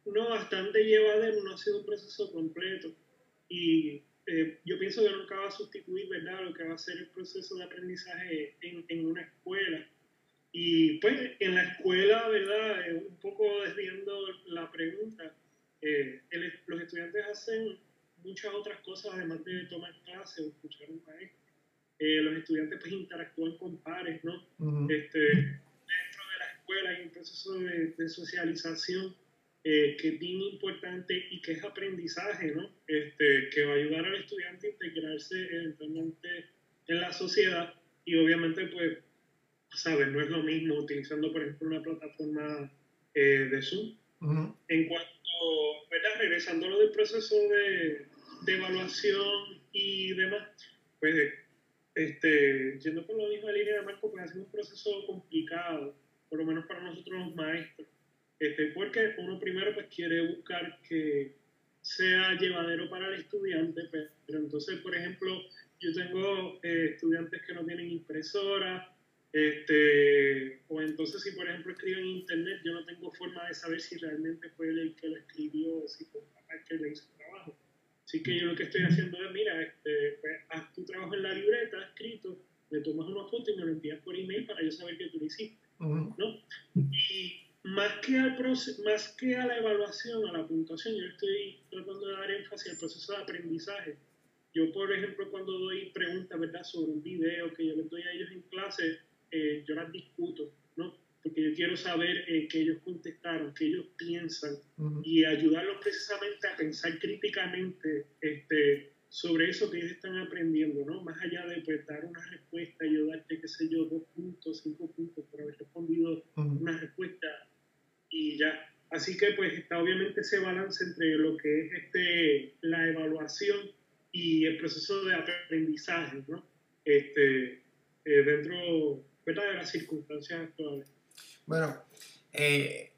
no bastante llevadero, no ha sido un proceso completo. Y eh, yo pienso que nunca va a sustituir, ¿verdad?, lo que va a ser el proceso de aprendizaje en, en una escuela. Y pues en la escuela, ¿verdad?, eh, un poco desviando la pregunta, los estudiantes hacen muchas otras cosas además de tomar clases o escuchar un maestro. Eh, los estudiantes pues interactúan con pares, ¿no? este, dentro de la escuela hay un proceso de, socialización eh, que es bien importante y que es aprendizaje, ¿no? Este, que va a ayudar al estudiante a integrarse eventualmente en la sociedad y obviamente pues, ¿sabes? No es lo mismo utilizando, por ejemplo, una plataforma eh, de Zoom. En cuanto, ¿verdad? Regresando a lo del proceso de, de evaluación y demás, pues este, yendo por la misma línea de Marco, pues ha sido un proceso complicado, por lo menos para nosotros los maestros, este, porque uno primero pues quiere buscar que sea llevadero para el estudiante, pues, pero entonces, por ejemplo, yo tengo eh, estudiantes que no tienen impresora, este, o entonces si por ejemplo escriben en internet, yo no tengo forma de saber si realmente fue el que lo escribió o si fue el que le hizo el trabajo. Así que yo lo que estoy haciendo es, mira, este, pues, haz tu trabajo en la libreta, escrito, le tomas una foto y me lo envías por email para yo saber que tú lo hiciste. ¿no? Y más que, al más que a la evaluación, a la puntuación, yo estoy tratando de dar énfasis al proceso de aprendizaje. Yo, por ejemplo, cuando doy preguntas ¿verdad? sobre un video que yo les doy a ellos en clase, eh, yo las discuto, ¿no? porque yo quiero saber eh, qué ellos contestaron, qué ellos piensan y ayudarlos precisamente a pensar críticamente este, sobre eso que ellos están aprendiendo, ¿no? Más allá de pues, dar una respuesta yo darte, qué sé yo, dos puntos, cinco puntos por haber respondido una respuesta y ya. Así que pues está obviamente ese balance entre lo que es este, la evaluación y el proceso de aprendizaje, ¿no? Este, eh, dentro de las circunstancias actuales. Bueno, eh,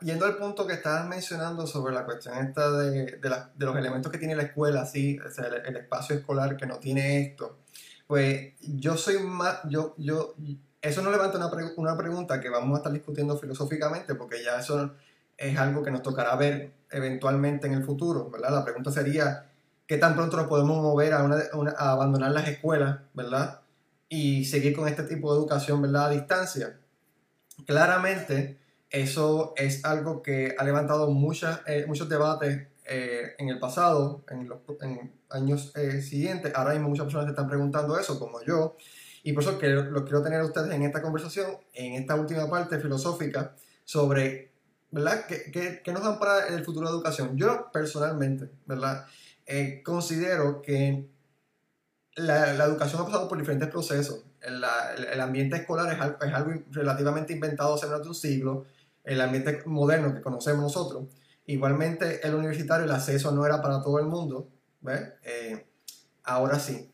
yendo al punto que estabas mencionando sobre la cuestión esta de, de, los elementos que tiene la escuela, así, el, espacio escolar que no tiene esto, pues yo soy más, yo, yo, eso no levanta una, una pregunta que vamos a estar discutiendo filosóficamente, porque ya eso es algo que nos tocará ver eventualmente en el futuro, ¿verdad? La pregunta sería, ¿qué tan pronto nos podemos mover a, a abandonar las escuelas, ¿verdad? Y seguir con este tipo de educación, ¿verdad? A distancia claramente eso es algo que ha levantado muchas, eh, muchos debates eh, en el pasado, en los años eh, siguientes. Ahora mismo muchas personas se están preguntando eso, como yo. Y por eso que lo quiero tener a ustedes en esta conversación, en esta última parte filosófica, sobre, ¿verdad? ¿Qué, qué, nos dan para el futuro de educación? Yo personalmente, ¿verdad? considero que la, la educación ha pasado por diferentes procesos el, ambiente escolar es es algo, relativamente inventado hace menos de un siglo, el ambiente moderno que conocemos nosotros. Igualmente, el universitario, el acceso no era para todo el mundo, eh, ahora sí.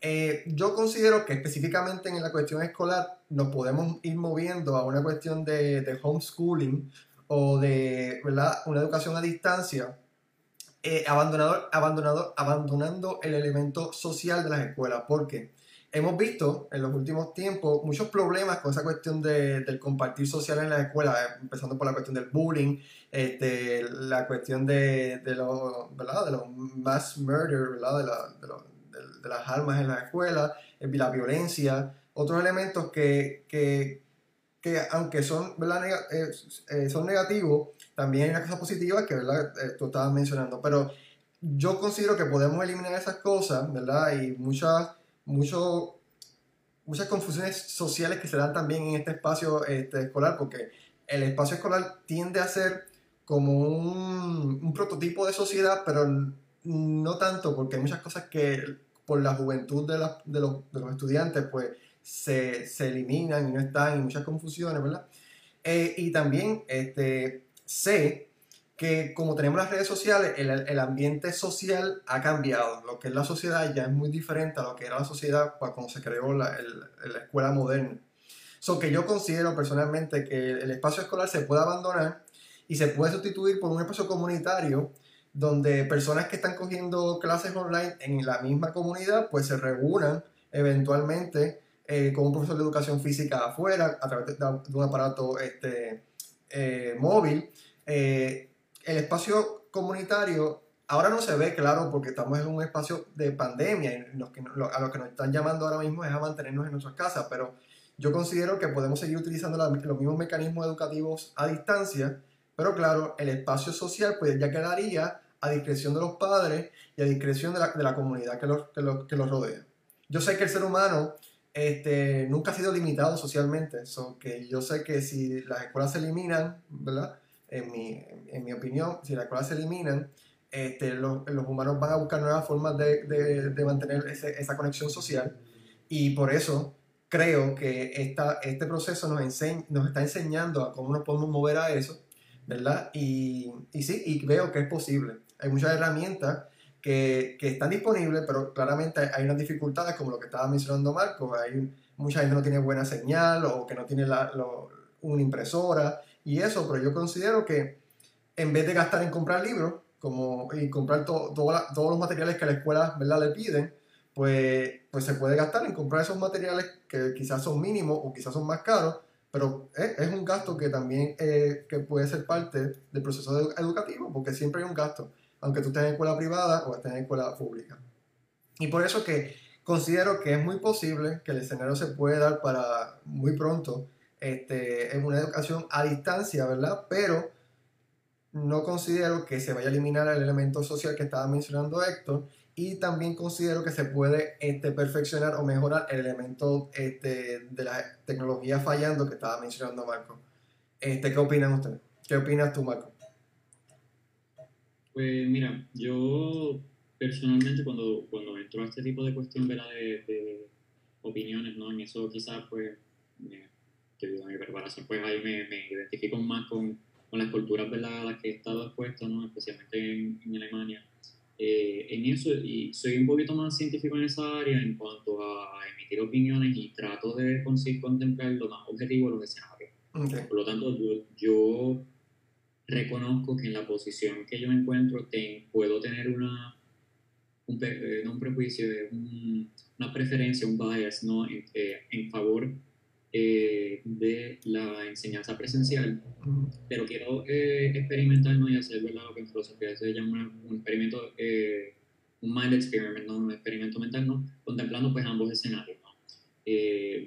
Eh, yo considero que específicamente en la cuestión escolar nos podemos ir moviendo a una cuestión de, de homeschooling o de ¿verdad? una educación a distancia, eh, abandonado, abandonando el elemento social de las escuelas. ¿Por qué? hemos visto en los últimos tiempos muchos problemas con esa cuestión de, del compartir social en la escuela, eh, empezando por la cuestión del bullying, este, la cuestión de, los mass murder, ¿verdad? De, la, de, de, las armas en la escuela, eh, la violencia, otros elementos que, que, que aunque son, son negativos, también hay una cosa positiva que ¿verdad? tú estabas mencionando, pero yo considero que podemos eliminar esas cosas, ¿verdad? Y muchas, mucho, muchas confusiones sociales que se dan también en este espacio este, escolar, porque el espacio escolar tiende a ser como un, un prototipo de sociedad, pero no tanto, porque hay muchas cosas que por la juventud de, de, los, de los, estudiantes, pues se, se, eliminan y no están, y muchas confusiones, ¿verdad? Eh, y también este, sé que como tenemos las redes sociales, el, el, ambiente social ha cambiado. Lo que es la sociedad ya es muy diferente a lo que era la sociedad cuando se creó la, la escuela moderna. So que yo considero personalmente que el espacio escolar se puede abandonar y se puede sustituir por un espacio comunitario donde personas que están cogiendo clases online en la misma comunidad pues se reúnan eventualmente eh, con un profesor de educación física afuera a través de, un aparato este, eh, móvil. Eh, el espacio comunitario ahora no se ve claro porque estamos en un espacio de pandemia y a lo que nos están llamando ahora mismo es a mantenernos en nuestras casas, pero yo considero que podemos seguir utilizando los mismos mecanismos educativos a distancia, pero claro, el espacio social pues ya quedaría a discreción de los padres y a discreción de la, de la comunidad que los, que, los, que los rodea. Yo sé que el ser humano este, nunca ha sido limitado socialmente, so que yo sé que si las escuelas se eliminan, ¿verdad? En mi, en mi opinión, si las escuelas se eliminan, este, los, los, humanos van a buscar nuevas formas de, de, de mantener ese, esa conexión social y por eso creo que esta, este proceso nos, enseña, nos está enseñando a cómo nos podemos mover a eso, ¿verdad? Y, y sí, y veo que es posible. Hay muchas herramientas que, que, están disponibles, pero claramente hay unas dificultades, como lo que estaba mencionando Marco. Hay mucha gente no tiene buena señal o que no tiene la, una impresora y eso, pero yo considero que en vez de gastar en comprar libros como, y comprar todos los materiales que la escuela ¿verdad? le piden, pues, pues se puede gastar en comprar esos materiales que quizás son mínimos o quizás son más caros, pero es, es un gasto que también eh, que puede ser parte del proceso educativo, porque siempre hay un gasto, aunque tú estés en escuela privada o estés en escuela pública. Y por eso que considero que es muy posible que el escenario se puede dar para muy pronto este, en una educación a distancia, ¿verdad? Pero no considero que se vaya a eliminar el elemento social que estaba mencionando Héctor y también considero que se puede este, perfeccionar o mejorar el elemento este, de la tecnología fallando que estaba mencionando Marco. Este, ¿Qué opinan ustedes? ¿Qué opinas tú, Marco? Pues mira, yo personalmente cuando, cuando entro a este tipo de cuestión de, de opiniones, ¿no? En eso quizás pues, me, debido a mi preparación, pues ahí me, me identifico más con, con, las culturas ¿verdad? a las que he estado expuesto, ¿no? Especialmente en, en Alemania eh, en eso y soy un poquito más científico en esa área en cuanto a emitir opiniones y trato de conseguir contemplar lo más objetivo de los escenarios. Por lo tanto, yo, reconozco que en la posición que yo me encuentro puedo tener una, un, eh, no un prejuicio, una preferencia, un bias ¿no? en, eh, en favor eh, de la enseñanza presencial, pero quiero eh, experimentar ¿no? y hacer lo que en filosofía se llama un experimento, eh, un mind experiment, ¿no? un experimento mental, ¿no? contemplando pues ambos escenarios. ¿no?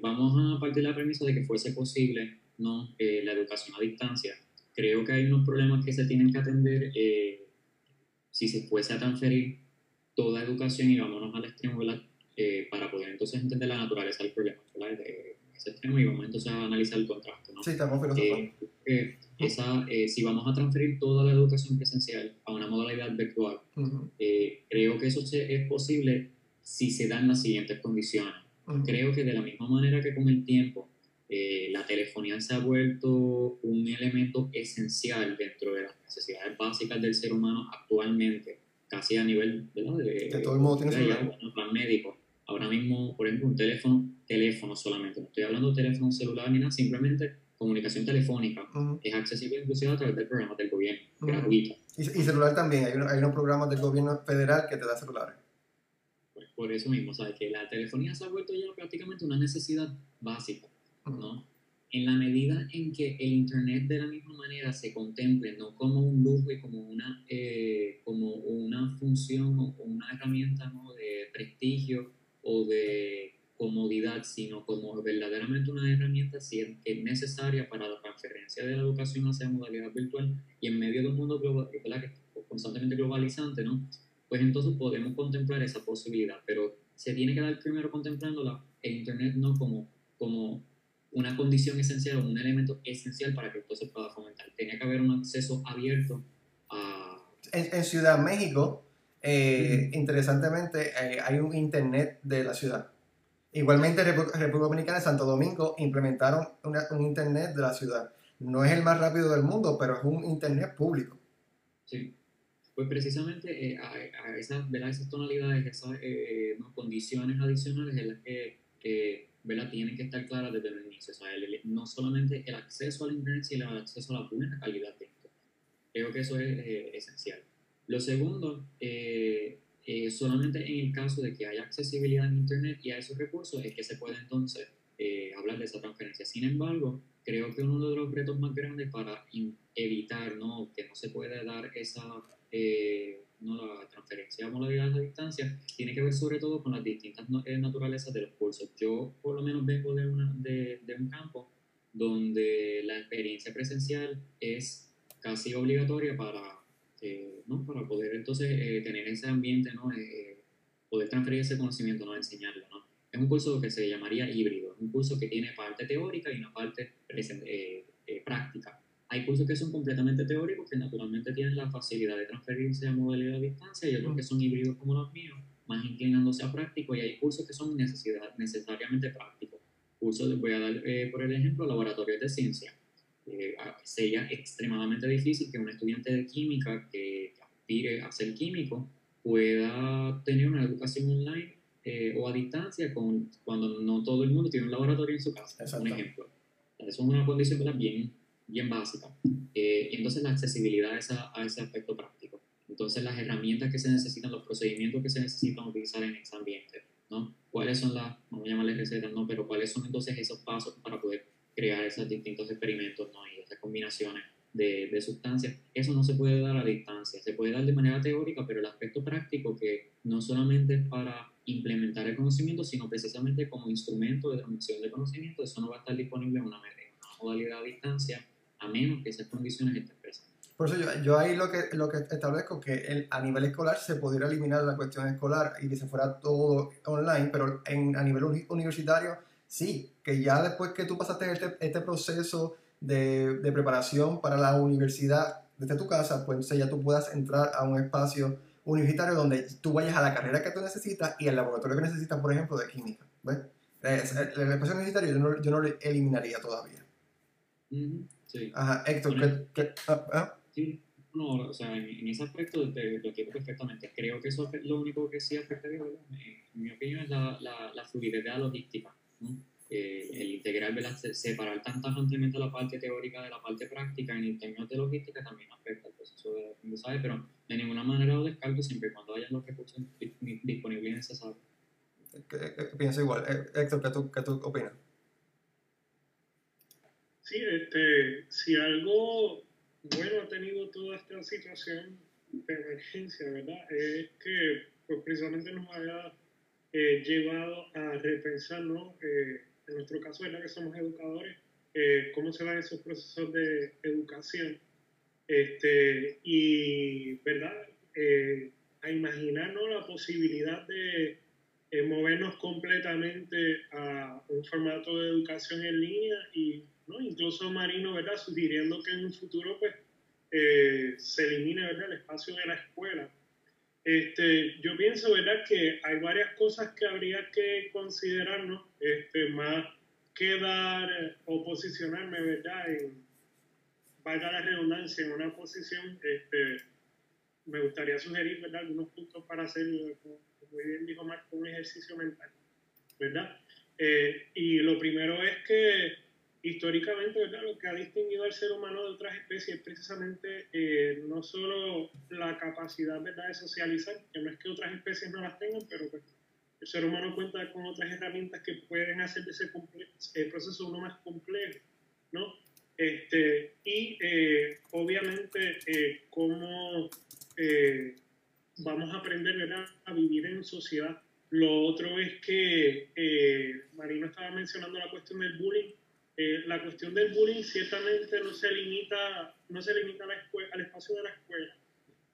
vamos a partir de la premisa de que fuese posible ¿no? la educación a distancia. Creo que hay unos problemas que se tienen que atender si se fuese a transferir toda educación y vámonos al extremo para poder entonces entender la naturaleza del problema. De, ese extremo y vamos entonces a analizar el contraste. ¿no? Sí, estamos eh, eh, esa, eh, si vamos a transferir toda la educación presencial a una modalidad virtual, eh, creo que eso es posible si se dan las siguientes condiciones. Creo que de la misma manera que con el tiempo la telefonía se ha vuelto un elemento esencial dentro de las necesidades básicas del ser humano actualmente, casi a nivel de, todo el mundo tiene celular. plan médico. Ahora mismo, por ejemplo, un teléfono teléfono solamente, no estoy hablando de teléfono celular ni nada, simplemente comunicación telefónica. Es accesible inclusive a través del programa del gobierno, gratuito. Y, celular también, hay, hay unos programas del gobierno federal que te da celulares. Pues por eso mismo, ¿sabes? Que la telefonía se ha vuelto ya prácticamente una necesidad básica, ¿no? En la medida en que el Internet de la misma manera se contemple no como un lujo y como una, eh, como una función o una herramienta ¿no? de prestigio o de comodidad, sino como verdaderamente una herramienta que es necesaria para la transferencia de la educación hacia modalidad virtual y en medio de un mundo global, constantemente globalizante, ¿no? pues entonces podemos contemplar esa posibilidad, pero se tiene que dar primero contemplándola en Internet no como, como una condición esencial o un elemento esencial para que esto se pueda fomentar. Tiene que haber un acceso abierto a... En, Ciudad México, eh, interesantemente, eh, hay un Internet de la ciudad. Igualmente, República Dominicana y Santo Domingo implementaron un Internet de la ciudad. No es el más rápido del mundo, pero es un Internet público. Sí. Pues precisamente eh, a, esas, esas tonalidades, esas condiciones adicionales en las que tienen que estar claras desde el inicio. O sea, no solamente el acceso al Internet, sino el acceso a la buena calidad de esto. Creo que eso es eh, esencial. Lo segundo, eh, eh, solamente en el caso de que haya accesibilidad en Internet y a esos recursos es que se puede entonces hablar de esa transferencia. Sin embargo, creo que uno de los retos más grandes para evitar ¿no? que no se puede dar esa ¿no? la transferencia de modalidades a distancia, tiene que ver sobre todo con las distintas eh, naturalezas de los cursos. Yo por lo menos vengo de, una, de, de un campo donde la experiencia presencial es casi obligatoria para, eh, ¿no? para poder entonces eh, tener ese ambiente, ¿no? poder transferir ese conocimiento, no enseñarlo. ¿no? Es un curso que se llamaría híbrido, un curso que tiene parte teórica y una parte práctica. Hay cursos que son completamente teóricos, que naturalmente tienen la facilidad de transferirse a modalidad a distancia, y otros que son híbridos como los míos, más inclinándose a práctico, y hay cursos que son necesidad, necesariamente prácticos. Cursos, voy a dar eh, por el ejemplo, laboratorios de ciencia. Eh, sería extremadamente difícil que un estudiante de química que aspire a ser químico pueda tener una educación online eh, o a distancia con, cuando no todo el mundo tiene un laboratorio en su casa, un ejemplo. Eso es una condición bien bien básica. Eh, entonces la accesibilidad a, esa, a, ese aspecto práctico. Entonces las herramientas que se necesitan, los procedimientos que se necesitan utilizar en ese ambiente, ¿no? ¿Cuáles son las, vamos a llamarles recetas, ¿no? Pero cuáles son entonces esos pasos para poder crear esos distintos experimentos, ¿no? Y esas combinaciones de, de sustancias. Eso no se puede dar a distancia, se puede dar de manera teórica, pero el aspecto práctico que no solamente es para implementar el conocimiento, sino precisamente como instrumento de transmisión de conocimiento, eso no va a estar disponible en una, en una modalidad a distancia a menos que esas condiciones estén presentes. Por eso yo, yo, ahí lo que, lo que establezco que el, a nivel escolar se pudiera eliminar la cuestión escolar y que se fuera todo online, pero en, a nivel universitario sí, que ya después que tú pasaste este, este proceso de, de, preparación para la universidad desde tu casa, pues ya tú puedas entrar a un espacio universitario donde tú vayas a la carrera que tú necesitas y al laboratorio que necesitas, por ejemplo, de química. ¿ves? El, espacio universitario yo no, yo no lo eliminaría todavía. Sí. Ajá, Héctor, ¿qué, ah, ah. Sí, no, o sea, en, ese aspecto te, lo quiero perfectamente. Creo que eso es lo único que sí afectaría, ¿verdad? En, mi opinión, es la, la, la fluidez de la logística. Eh, el integrar, ¿verdad? separar tan tajantemente la parte teórica de la parte práctica en términos de logística también afecta el proceso de aprendizaje, pero de ninguna manera lo descargo siempre y cuando haya los recursos disponibles y necesarios. Pienso igual. Eh, Héctor, ¿qué tú, qué tú opinas? Sí, este, si algo bueno ha tenido toda esta situación de emergencia, ¿verdad? Es que pues, precisamente nos haya eh, llevado a repensar, ¿no? Eh, en nuestro caso, ¿verdad? Que somos educadores, eh, cómo se dan esos procesos de educación. Este, y, ¿verdad? a imaginarnos la posibilidad de movernos completamente a un formato de educación en línea y incluso Marino, ¿verdad? sugiriendo que en un futuro pues, eh, se elimine ¿verdad? el espacio de la escuela. Este, yo pienso ¿verdad? que hay varias cosas que habría que considerarnos, este, más que dar eh, o posicionarme ¿verdad? en, valga la redundancia, en una posición, este, me gustaría sugerir ¿verdad? algunos puntos para hacer, como muy bien dijo Marco, un ejercicio mental. ¿verdad? Eh, y lo primero es que históricamente. Lo que ha distinguido al ser humano de otras especies es precisamente eh, no solo la capacidad, ¿verdad?, de socializar, que no es que otras especies no las tengan, pero pues, el ser humano cuenta con otras herramientas que pueden hacer ese el proceso uno más complejo, ¿no? Este, y eh, obviamente eh, cómo vamos a aprender ¿verdad? a vivir en sociedad. Lo otro es que Marino estaba mencionando la cuestión del bullying eh, la cuestión del bullying ciertamente no se limita, no se limita a la escuela, al espacio de la escuela.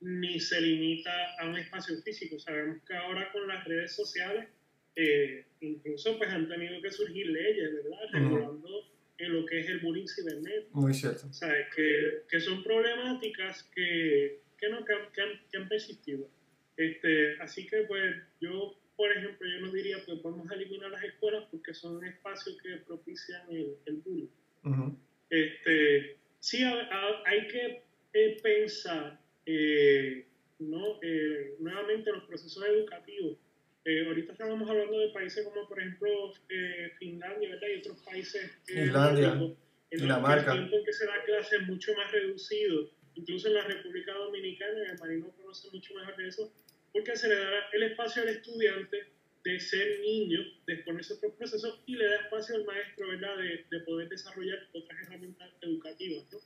ni se limita a un espacio físico. Sabemos que ahora con las redes sociales, eh, incluso pues han tenido que surgir leyes, ¿verdad? Regulando en lo que es el bullying cibernético. Muy cierto. ¿Sabes? Que, que son problemáticas que, que, no, que, han, que han persistido. Este, así que pues yo, por ejemplo, yo no diría que pues, podemos eliminar las escuelas porque son espacios que propician el, el bullying. este, sí, hay que eh, pensar eh, ¿no? Eh, nuevamente los procesos educativos. ahorita estábamos hablando de países como por ejemplo Finlandia ¿verdad? y otros países Finlandia, en Dinamarca. el tiempo en que se da clase es mucho más reducido. Incluso en la República Dominicana, el marino conoce mucho mejor de eso, porque se le da el espacio al estudiante de ser niño, de exponerse a otros procesos y le da espacio al maestro ¿verdad? De, de poder desarrollar otras herramientas educativas. ¿no?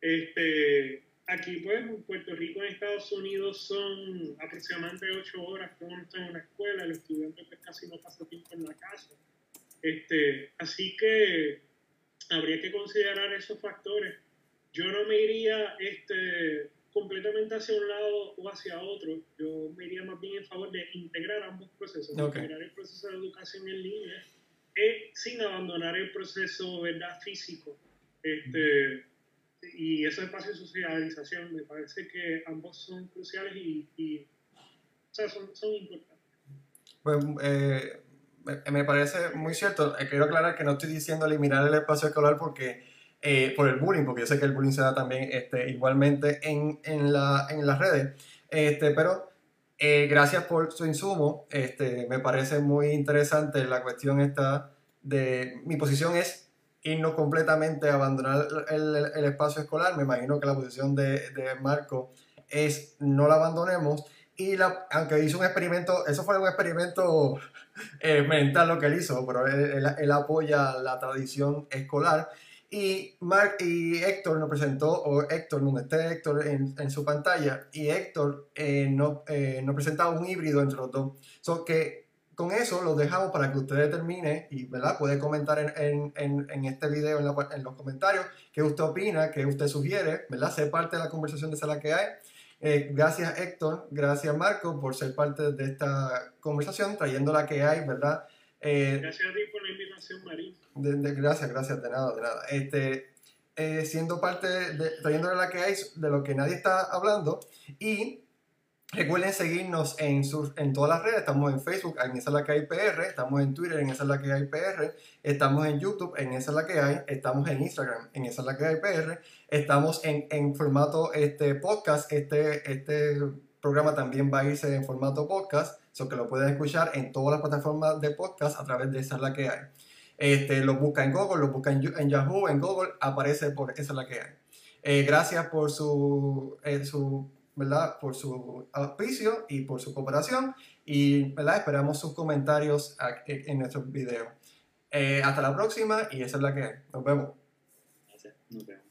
Este, aquí, pues, en Puerto Rico, en Estados Unidos, son aproximadamente ocho horas que uno está en una escuela, el estudiante pues, casi no pasa tiempo en la casa. Este, así que habría que considerar esos factores. Yo no me iría este, completamente hacia un lado o hacia otro. Yo me iría más bien en favor de integrar ambos procesos, integrar el proceso de educación en línea eh, sin abandonar el proceso ¿verdad? físico. Este, y esos espacios de socialización, me parece que ambos son cruciales y, y o sea, son, son importantes. Pues eh, me parece muy cierto. Eh, quiero aclarar que no estoy diciendo eliminar el espacio escolar porque eh, por el bullying, porque yo sé que el bullying se da también este, igualmente en, en, la, en las redes. Este, pero eh, gracias por su insumo. Este, me parece muy interesante la cuestión esta de mi posición es irnos completamente a abandonar el, el, espacio escolar. Me imagino que la posición de, de Marco es no la abandonemos. Y la, aunque hizo un experimento, eso fue un experimento eh, mental lo que él hizo, pero él, él, apoya la tradición escolar. Y, Mark, y Héctor nos presentó, o Héctor, donde esté Héctor en, en su pantalla, y Héctor eh, nos, eh, nos presentaba un híbrido entre los dos. So que con eso lo dejamos para que usted determine y ¿verdad? puede comentar en, en, en este video en, en, los comentarios qué usted opina, qué usted sugiere, ¿verdad? ser parte de la conversación de Sala que hay. Eh, gracias Héctor, gracias Marco por ser parte de esta conversación, trayendo la que hay, ¿verdad? Eh, gracias a ti por la invitación, Marín. Gracias, gracias, de nada, de nada. Este, eh, siendo parte, de, trayéndole la que hay de lo que nadie está hablando y Recuerden seguirnos en, sus, en todas las redes. Estamos en Facebook, en esa es la que hay PR. Estamos en Twitter, en esa es la que hay PR. Estamos en YouTube, en esa es la que hay. Estamos en Instagram, en esa es la que hay PR. Estamos en, en formato este, podcast. Este, este programa también va a irse en formato podcast. Eso que lo pueden escuchar en todas las plataformas de podcast a través de esa es la que hay. Este, lo busca en Google, lo busca en, Yahoo, en Google, aparece por esa es la que hay. Eh, gracias por su, eh, su ¿verdad? Por su auspicio y por su cooperación. Y, ¿verdad? Esperamos sus comentarios en nuestro video. Eh, hasta la próxima y esa es la que Nos vemos. Nos vemos.